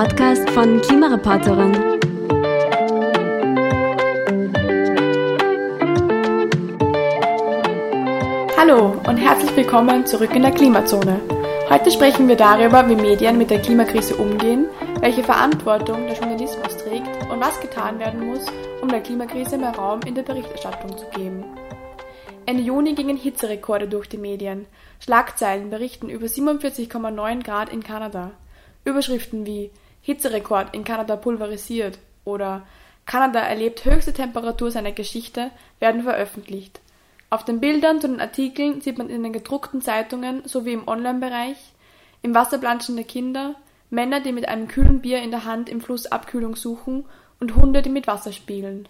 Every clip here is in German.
Podcast von Klimareporterin. Hallo und herzlich willkommen zurück in der Klimazone. Heute sprechen wir darüber, wie Medien mit der Klimakrise umgehen, welche Verantwortung der Journalismus trägt und was getan werden muss, um der Klimakrise mehr Raum in der Berichterstattung zu geben. Ende Juni gingen Hitzerekorde durch die Medien. Schlagzeilen berichten über 47,9 Grad in Kanada. Überschriften wie Hitzerekord in Kanada pulverisiert oder Kanada erlebt höchste Temperatur seiner Geschichte werden veröffentlicht. Auf den Bildern zu den Artikeln sieht man in den gedruckten Zeitungen sowie im Online-Bereich im Wasser planschende Kinder, Männer, die mit einem kühlen Bier in der Hand im Fluss Abkühlung suchen und Hunde, die mit Wasser spielen.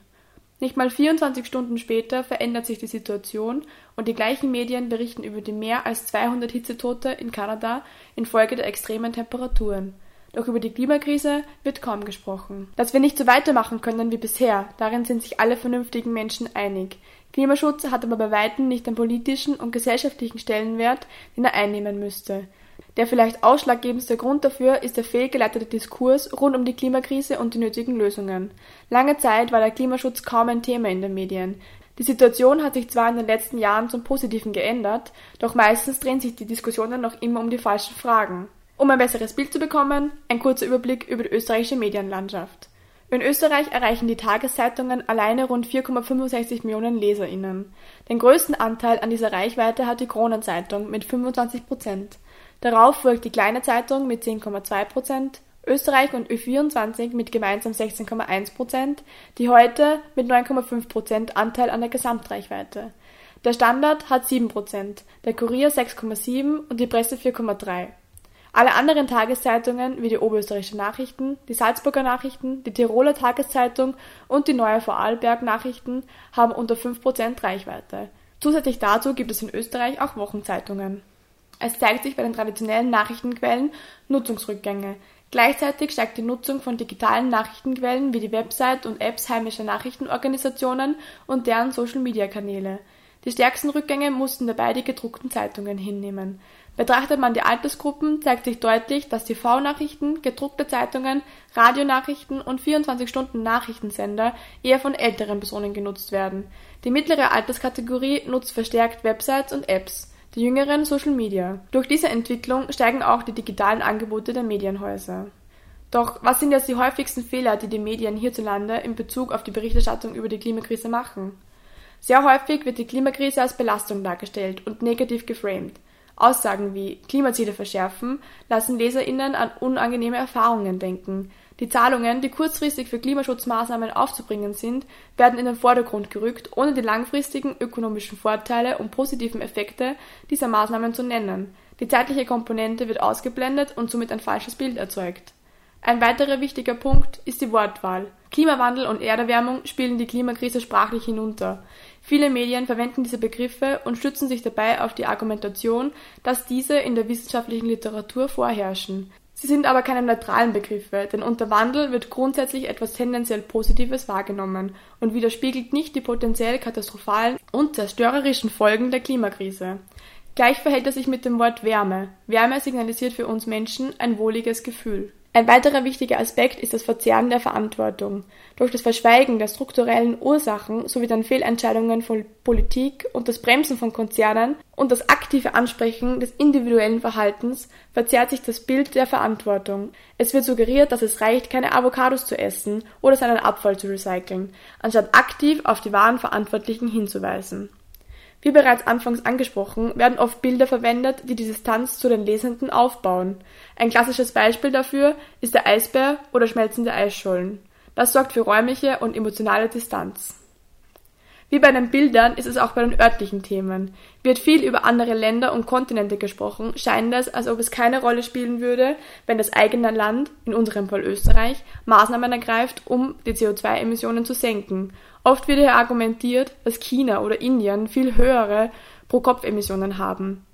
Nicht mal 24 Stunden später verändert sich die Situation und die gleichen Medien berichten über die mehr als 200 Hitzetote in Kanada infolge der extremen Temperaturen. Doch über die Klimakrise wird kaum gesprochen. Dass wir nicht so weitermachen können wie bisher, darin sind sich alle vernünftigen Menschen einig. Klimaschutz hat aber bei weitem nicht den politischen und gesellschaftlichen Stellenwert, den er einnehmen müsste. Der vielleicht ausschlaggebendste Grund dafür ist der fehlgeleitete Diskurs rund um die Klimakrise und die nötigen Lösungen. Lange Zeit war der Klimaschutz kaum ein Thema in den Medien. Die Situation hat sich zwar in den letzten Jahren zum Positiven geändert, doch meistens drehen sich die Diskussionen noch immer um die falschen Fragen. Um ein besseres Bild zu bekommen, ein kurzer Überblick über die österreichische Medienlandschaft. In Österreich erreichen die Tageszeitungen alleine rund 4,65 Millionen LeserInnen. Den größten Anteil an dieser Reichweite hat die Kronenzeitung mit 25 Prozent. Darauf folgt die Kleine Zeitung mit 10,2 Prozent, Österreich und Ö24 mit gemeinsam 16,1 Prozent, die Heute mit 9,5 Prozent Anteil an der Gesamtreichweite. Der Standard hat 7 Prozent, der Kurier 6,7 und die Presse 4,3. Alle anderen Tageszeitungen wie die Oberösterreichische Nachrichten, die Salzburger Nachrichten, die Tiroler Tageszeitung und die Neue Vorarlberg Nachrichten haben unter 5 Prozent Reichweite. Zusätzlich dazu gibt es in Österreich auch Wochenzeitungen. Es zeigt sich bei den traditionellen Nachrichtenquellen Nutzungsrückgänge. Gleichzeitig steigt die Nutzung von digitalen Nachrichtenquellen wie die Website und Apps heimischer Nachrichtenorganisationen und deren Social-Media-Kanäle. Die stärksten Rückgänge mussten dabei die gedruckten Zeitungen hinnehmen. Betrachtet man die Altersgruppen, zeigt sich deutlich, dass TV-Nachrichten, gedruckte Zeitungen, Radionachrichten und 24-Stunden-Nachrichtensender eher von älteren Personen genutzt werden. Die mittlere Alterskategorie nutzt verstärkt Websites und Apps die jüngeren Social Media. Durch diese Entwicklung steigen auch die digitalen Angebote der Medienhäuser. Doch was sind jetzt die häufigsten Fehler, die die Medien hierzulande in Bezug auf die Berichterstattung über die Klimakrise machen? Sehr häufig wird die Klimakrise als Belastung dargestellt und negativ geframed. Aussagen wie Klimaziele verschärfen lassen Leserinnen an unangenehme Erfahrungen denken. Die Zahlungen, die kurzfristig für Klimaschutzmaßnahmen aufzubringen sind, werden in den Vordergrund gerückt, ohne die langfristigen ökonomischen Vorteile und positiven Effekte dieser Maßnahmen zu nennen. Die zeitliche Komponente wird ausgeblendet und somit ein falsches Bild erzeugt. Ein weiterer wichtiger Punkt ist die Wortwahl. Klimawandel und Erderwärmung spielen die Klimakrise sprachlich hinunter. Viele Medien verwenden diese Begriffe und stützen sich dabei auf die Argumentation, dass diese in der wissenschaftlichen Literatur vorherrschen. Sie sind aber keine neutralen Begriffe, denn unter Wandel wird grundsätzlich etwas tendenziell Positives wahrgenommen und widerspiegelt nicht die potenziell katastrophalen und zerstörerischen Folgen der Klimakrise. Gleich verhält er sich mit dem Wort Wärme. Wärme signalisiert für uns Menschen ein wohliges Gefühl. Ein weiterer wichtiger Aspekt ist das Verzehren der Verantwortung. Durch das Verschweigen der strukturellen Ursachen sowie den Fehlentscheidungen von Politik und das Bremsen von Konzernen und das aktive Ansprechen des individuellen Verhaltens verzerrt sich das Bild der Verantwortung. Es wird suggeriert, dass es reicht, keine Avocados zu essen oder seinen Abfall zu recyceln, anstatt aktiv auf die wahren Verantwortlichen hinzuweisen. Wie bereits anfangs angesprochen, werden oft Bilder verwendet, die die Distanz zu den Lesenden aufbauen. Ein klassisches Beispiel dafür ist der Eisbär oder schmelzende Eisschollen. Das sorgt für räumliche und emotionale Distanz. Wie bei den Bildern ist es auch bei den örtlichen Themen. Wird viel über andere Länder und Kontinente gesprochen, scheint es, als ob es keine Rolle spielen würde, wenn das eigene Land, in unserem Fall Österreich, Maßnahmen ergreift, um die CO2-Emissionen zu senken. Oft wird hier argumentiert, dass China oder Indien viel höhere Pro-Kopf-Emissionen haben.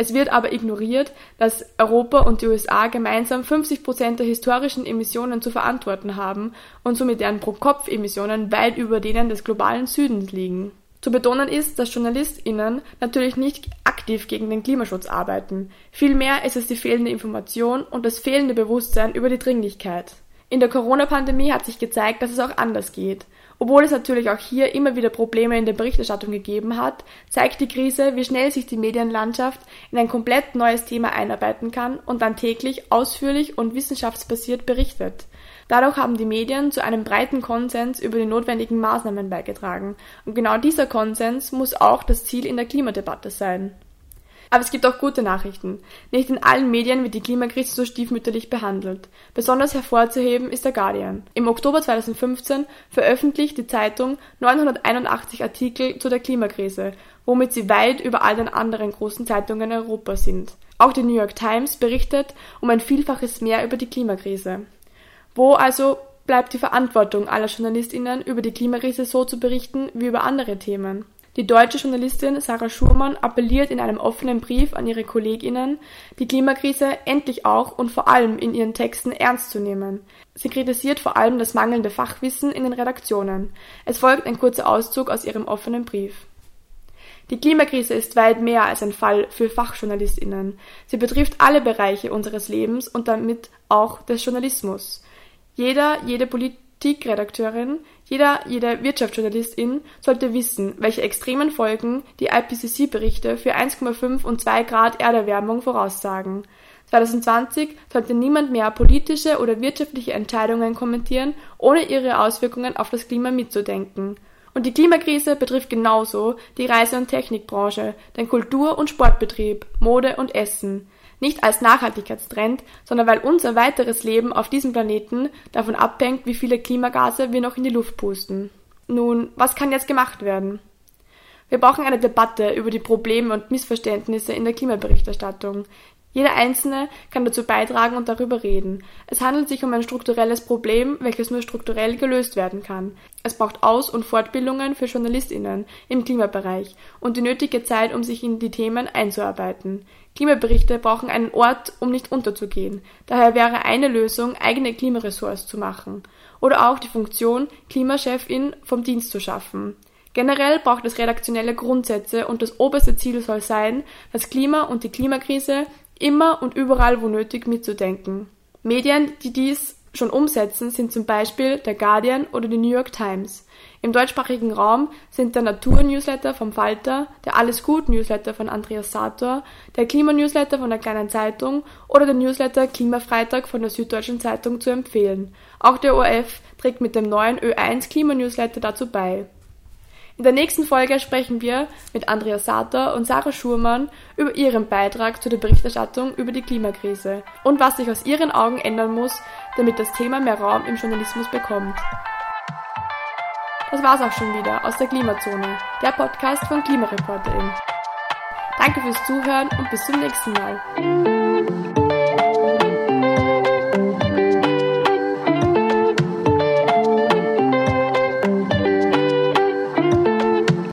Es wird aber ignoriert, dass Europa und die USA gemeinsam 50 Prozent der historischen Emissionen zu verantworten haben und somit deren Pro-Kopf-Emissionen weit über denen des globalen Südens liegen. Zu betonen ist, dass JournalistInnen natürlich nicht aktiv gegen den Klimaschutz arbeiten. Vielmehr ist es die fehlende Information und das fehlende Bewusstsein über die Dringlichkeit. In der Corona-Pandemie hat sich gezeigt, dass es auch anders geht. Obwohl es natürlich auch hier immer wieder Probleme in der Berichterstattung gegeben hat, zeigt die Krise, wie schnell sich die Medienlandschaft in ein komplett neues Thema einarbeiten kann und dann täglich ausführlich und wissenschaftsbasiert berichtet. Dadurch haben die Medien zu einem breiten Konsens über die notwendigen Maßnahmen beigetragen. Und genau dieser Konsens muss auch das Ziel in der Klimadebatte sein. Aber es gibt auch gute Nachrichten. Nicht in allen Medien wird die Klimakrise so stiefmütterlich behandelt. Besonders hervorzuheben ist der Guardian. Im Oktober 2015 veröffentlicht die Zeitung 981 Artikel zu der Klimakrise, womit sie weit über all den anderen großen Zeitungen in Europa sind. Auch die New York Times berichtet um ein Vielfaches mehr über die Klimakrise. Wo also bleibt die Verantwortung aller JournalistInnen, über die Klimakrise so zu berichten wie über andere Themen? Die deutsche Journalistin Sarah Schurmann appelliert in einem offenen Brief an ihre KollegInnen, die Klimakrise endlich auch und vor allem in ihren Texten ernst zu nehmen. Sie kritisiert vor allem das mangelnde Fachwissen in den Redaktionen. Es folgt ein kurzer Auszug aus ihrem offenen Brief. Die Klimakrise ist weit mehr als ein Fall für Fachjournalistinnen. Sie betrifft alle Bereiche unseres Lebens und damit auch des Journalismus. Jeder, jede Politikredakteurin, jeder, jede Wirtschaftsjournalistin sollte wissen, welche extremen Folgen die IPCC-Berichte für 1,5 und 2 Grad Erderwärmung voraussagen. 2020 sollte niemand mehr politische oder wirtschaftliche Entscheidungen kommentieren, ohne ihre Auswirkungen auf das Klima mitzudenken. Und die Klimakrise betrifft genauso die Reise- und Technikbranche, den Kultur- und Sportbetrieb, Mode und Essen. Nicht als Nachhaltigkeitstrend, sondern weil unser weiteres Leben auf diesem Planeten davon abhängt, wie viele Klimagase wir noch in die Luft pusten. Nun, was kann jetzt gemacht werden? Wir brauchen eine Debatte über die Probleme und Missverständnisse in der Klimaberichterstattung. Jeder Einzelne kann dazu beitragen und darüber reden. Es handelt sich um ein strukturelles Problem, welches nur strukturell gelöst werden kann. Es braucht Aus- und Fortbildungen für JournalistInnen im Klimabereich und die nötige Zeit, um sich in die Themen einzuarbeiten. Klimaberichte brauchen einen Ort, um nicht unterzugehen. Daher wäre eine Lösung, eigene Klimaressorts zu machen. Oder auch die Funktion, Klimachefin vom Dienst zu schaffen. Generell braucht es redaktionelle Grundsätze und das oberste Ziel soll sein, das Klima und die Klimakrise immer und überall wo nötig mitzudenken. Medien, die dies schon umsetzen, sind zum Beispiel der Guardian oder die New York Times. Im deutschsprachigen Raum sind der Natur-Newsletter vom Falter, der Alles Gut-Newsletter von Andreas Sator, der Klimanewsletter von der Kleinen Zeitung oder der Newsletter Klimafreitag von der Süddeutschen Zeitung zu empfehlen. Auch der ORF trägt mit dem neuen Ö1 Klimanewsletter dazu bei. In der nächsten Folge sprechen wir mit Andreas Sator und Sarah Schurmann über ihren Beitrag zu der Berichterstattung über die Klimakrise und was sich aus ihren Augen ändern muss, damit das Thema mehr Raum im Journalismus bekommt. Das war's auch schon wieder aus der Klimazone, der Podcast von Klimareporterin. Danke fürs Zuhören und bis zum nächsten Mal.